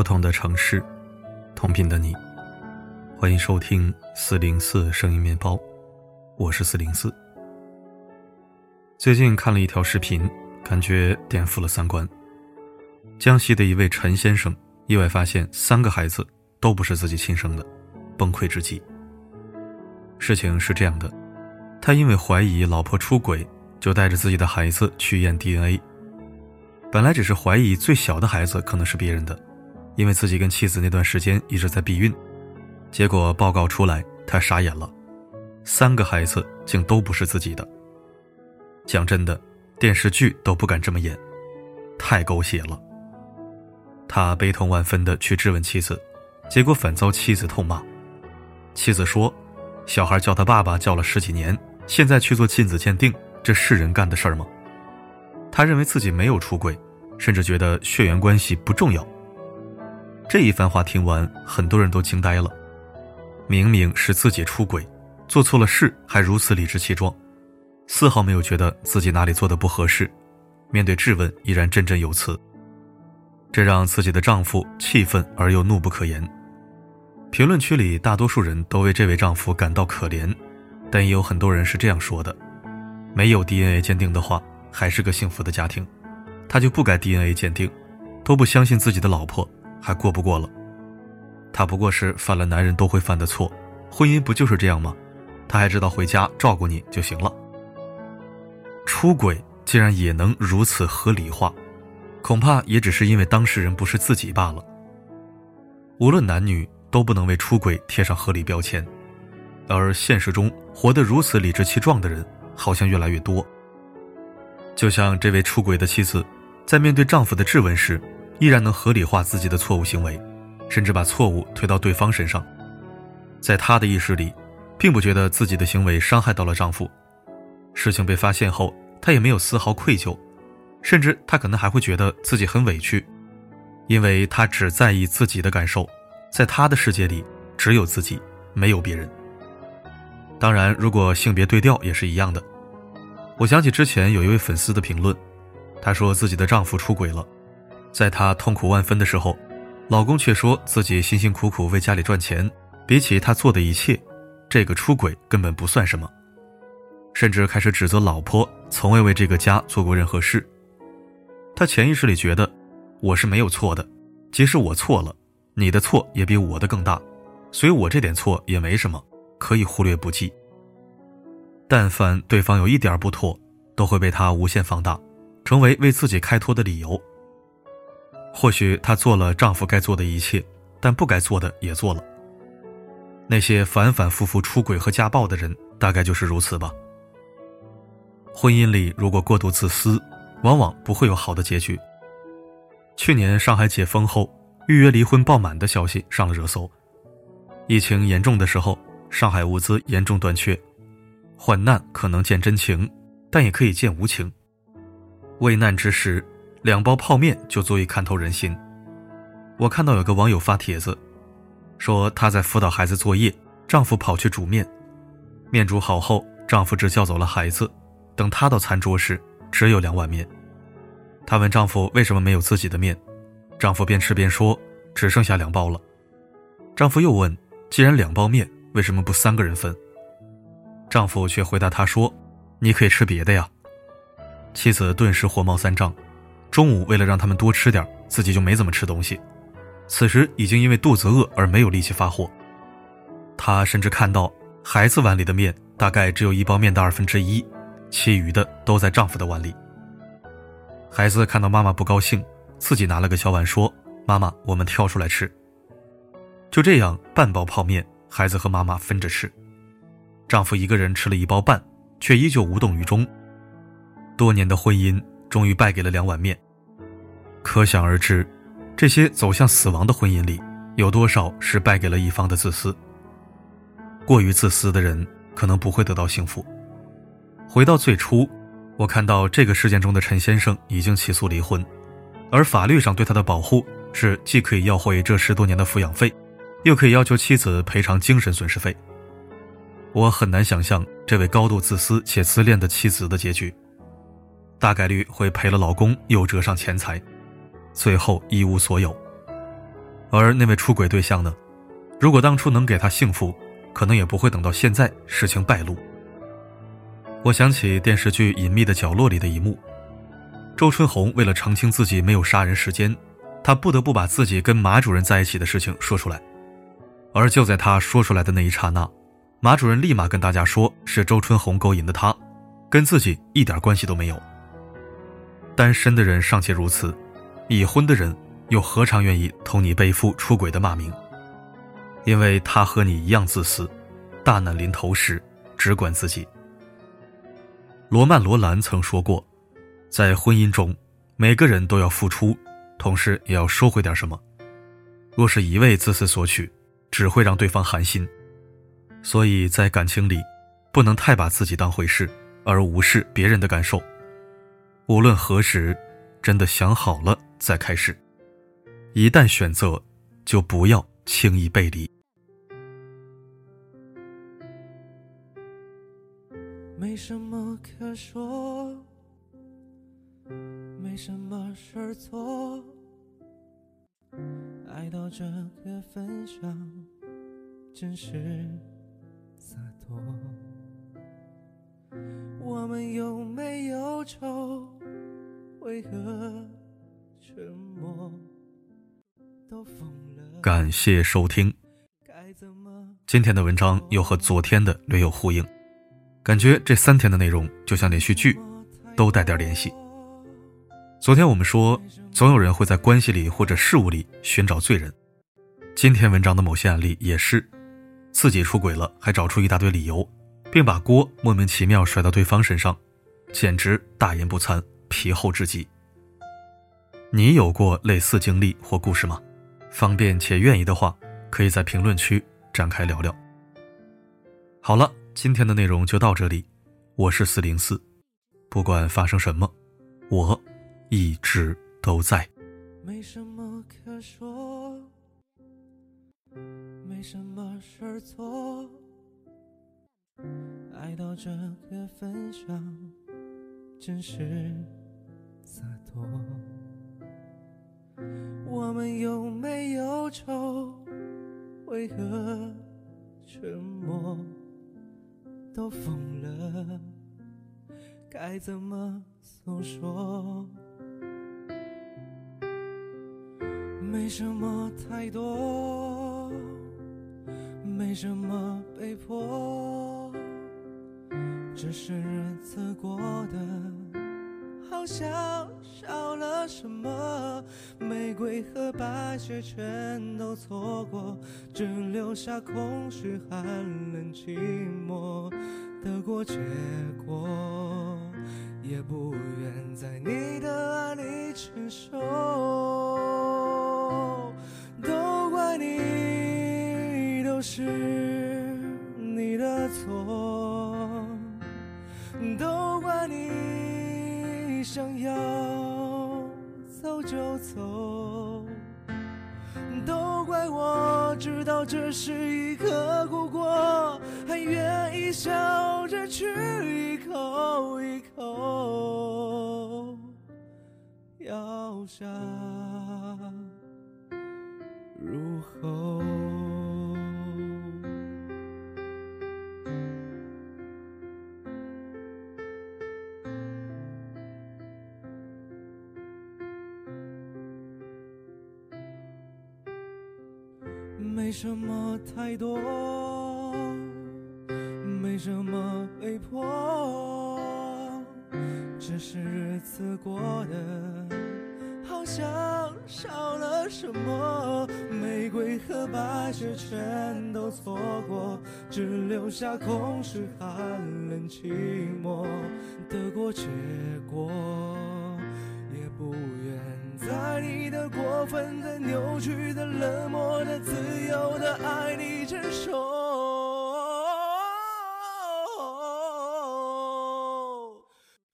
不同的城市，同频的你，欢迎收听四零四声音面包，我是四零四。最近看了一条视频，感觉颠覆了三观。江西的一位陈先生意外发现三个孩子都不是自己亲生的，崩溃至极。事情是这样的，他因为怀疑老婆出轨，就带着自己的孩子去验 DNA。本来只是怀疑最小的孩子可能是别人的，因为自己跟妻子那段时间一直在避孕，结果报告出来，他傻眼了，三个孩子竟都不是自己的。讲真的，电视剧都不敢这么演，太狗血了。他悲痛万分的去质问妻子，结果反遭妻子痛骂。妻子说：“小孩叫他爸爸叫了十几年，现在去做亲子鉴定，这是人干的事儿吗？”他认为自己没有出轨，甚至觉得血缘关系不重要。这一番话听完，很多人都惊呆了。明明是自己出轨，做错了事还如此理直气壮，丝毫没有觉得自己哪里做的不合适。面对质问，依然振振有词。这让自己的丈夫气愤而又怒不可言。评论区里，大多数人都为这位丈夫感到可怜，但也有很多人是这样说的：没有 DNA 鉴定的话。还是个幸福的家庭，他就不该 DNA 鉴定，都不相信自己的老婆，还过不过了？他不过是犯了男人都会犯的错，婚姻不就是这样吗？他还知道回家照顾你就行了。出轨竟然也能如此合理化，恐怕也只是因为当事人不是自己罢了。无论男女，都不能为出轨贴上合理标签，而现实中活得如此理直气壮的人，好像越来越多。就像这位出轨的妻子，在面对丈夫的质问时，依然能合理化自己的错误行为，甚至把错误推到对方身上。在她的意识里，并不觉得自己的行为伤害到了丈夫。事情被发现后，她也没有丝毫愧疚，甚至她可能还会觉得自己很委屈，因为她只在意自己的感受，在她的世界里只有自己，没有别人。当然，如果性别对调也是一样的。我想起之前有一位粉丝的评论，她说自己的丈夫出轨了，在她痛苦万分的时候，老公却说自己辛辛苦苦为家里赚钱，比起他做的一切，这个出轨根本不算什么，甚至开始指责老婆从未为这个家做过任何事。他潜意识里觉得我是没有错的，即使我错了，你的错也比我的更大，所以我这点错也没什么，可以忽略不计。但凡对方有一点不妥，都会被他无限放大，成为为自己开脱的理由。或许她做了丈夫该做的一切，但不该做的也做了。那些反反复复出轨和家暴的人，大概就是如此吧。婚姻里如果过度自私，往往不会有好的结局。去年上海解封后，预约离婚爆满的消息上了热搜。疫情严重的时候，上海物资严重短缺。患难可能见真情，但也可以见无情。危难之时，两包泡面就足以看透人心。我看到有个网友发帖子，说她在辅导孩子作业，丈夫跑去煮面，面煮好后，丈夫只叫走了孩子。等她到餐桌时，只有两碗面。她问丈夫为什么没有自己的面，丈夫边吃边说只剩下两包了。丈夫又问，既然两包面，为什么不三个人分？丈夫却回答她说：“你可以吃别的呀。”妻子顿时火冒三丈。中午为了让他们多吃点，自己就没怎么吃东西。此时已经因为肚子饿而没有力气发火。她甚至看到孩子碗里的面大概只有一包面的二分之一，其余的都在丈夫的碗里。孩子看到妈妈不高兴，自己拿了个小碗说：“妈妈，我们挑出来吃。”就这样，半包泡面，孩子和妈妈分着吃。丈夫一个人吃了一包半，却依旧无动于衷。多年的婚姻终于败给了两碗面。可想而知，这些走向死亡的婚姻里，有多少是败给了一方的自私？过于自私的人可能不会得到幸福。回到最初，我看到这个事件中的陈先生已经起诉离婚，而法律上对他的保护是既可以要回这十多年的抚养费，又可以要求妻子赔偿精神损失费。我很难想象这位高度自私且自恋的妻子的结局，大概率会赔了老公，又折上钱财，最后一无所有。而那位出轨对象呢？如果当初能给他幸福，可能也不会等到现在事情败露。我想起电视剧《隐秘的角落》里的一幕，周春红为了澄清自己没有杀人时间，她不得不把自己跟马主任在一起的事情说出来。而就在她说出来的那一刹那，马主任立马跟大家说是周春红勾引的他，跟自己一点关系都没有。单身的人尚且如此，已婚的人又何尝愿意同你背负出轨的骂名？因为他和你一样自私，大难临头时只管自己。罗曼·罗兰曾说过，在婚姻中，每个人都要付出，同时也要收回点什么。若是一味自私索取，只会让对方寒心。所以在感情里，不能太把自己当回事，而无视别人的感受。无论何时，真的想好了再开始。一旦选择，就不要轻易背离。没什么可说，没什么事做，爱到这个份上，真是洒脱。我们有没有愁？为何沉默？都疯了。感谢收听。今天的文章又和昨天的略有呼应。感觉这三天的内容就像连续剧，都带点联系。昨天我们说，总有人会在关系里或者事物里寻找罪人。今天文章的某些案例也是，自己出轨了还找出一大堆理由，并把锅莫名其妙甩到对方身上，简直大言不惭、皮厚至极。你有过类似经历或故事吗？方便且愿意的话，可以在评论区展开聊聊。好了。今天的内容就到这里，我是四零四，不管发生什么，我一直都在。没什么可说，没什么事做，爱到这个份上，真是洒脱。我们有没有愁？为何沉默？都疯了，该怎么诉说？没什么太多，没什么被迫，只是日子过得好像少了什么。玫瑰和白雪全都错过，只留下空虚、寒冷、寂寞。得过且过，也不愿在你的爱里承受。都怪你，都是你的错。都怪你你想要走就走。都怪我知道这是一个苦果，还愿意笑着吃一口一口咬下入喉。没什么太多，没什么被迫，只是日子过得好像少了什么。玫瑰和白雪全都错过，只留下空虚、寒冷、寂寞。得过且过，也不愿。在你的过分的、扭曲的、冷漠的、自由的爱里承受，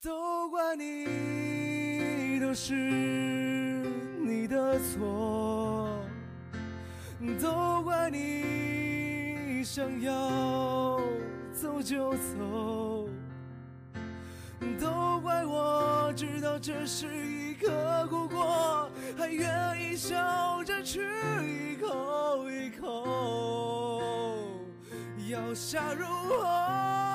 都怪你，都是你的错，都怪你想要走就走，知道这是一个苦果，还愿意笑着吃一口一口，咬下如何？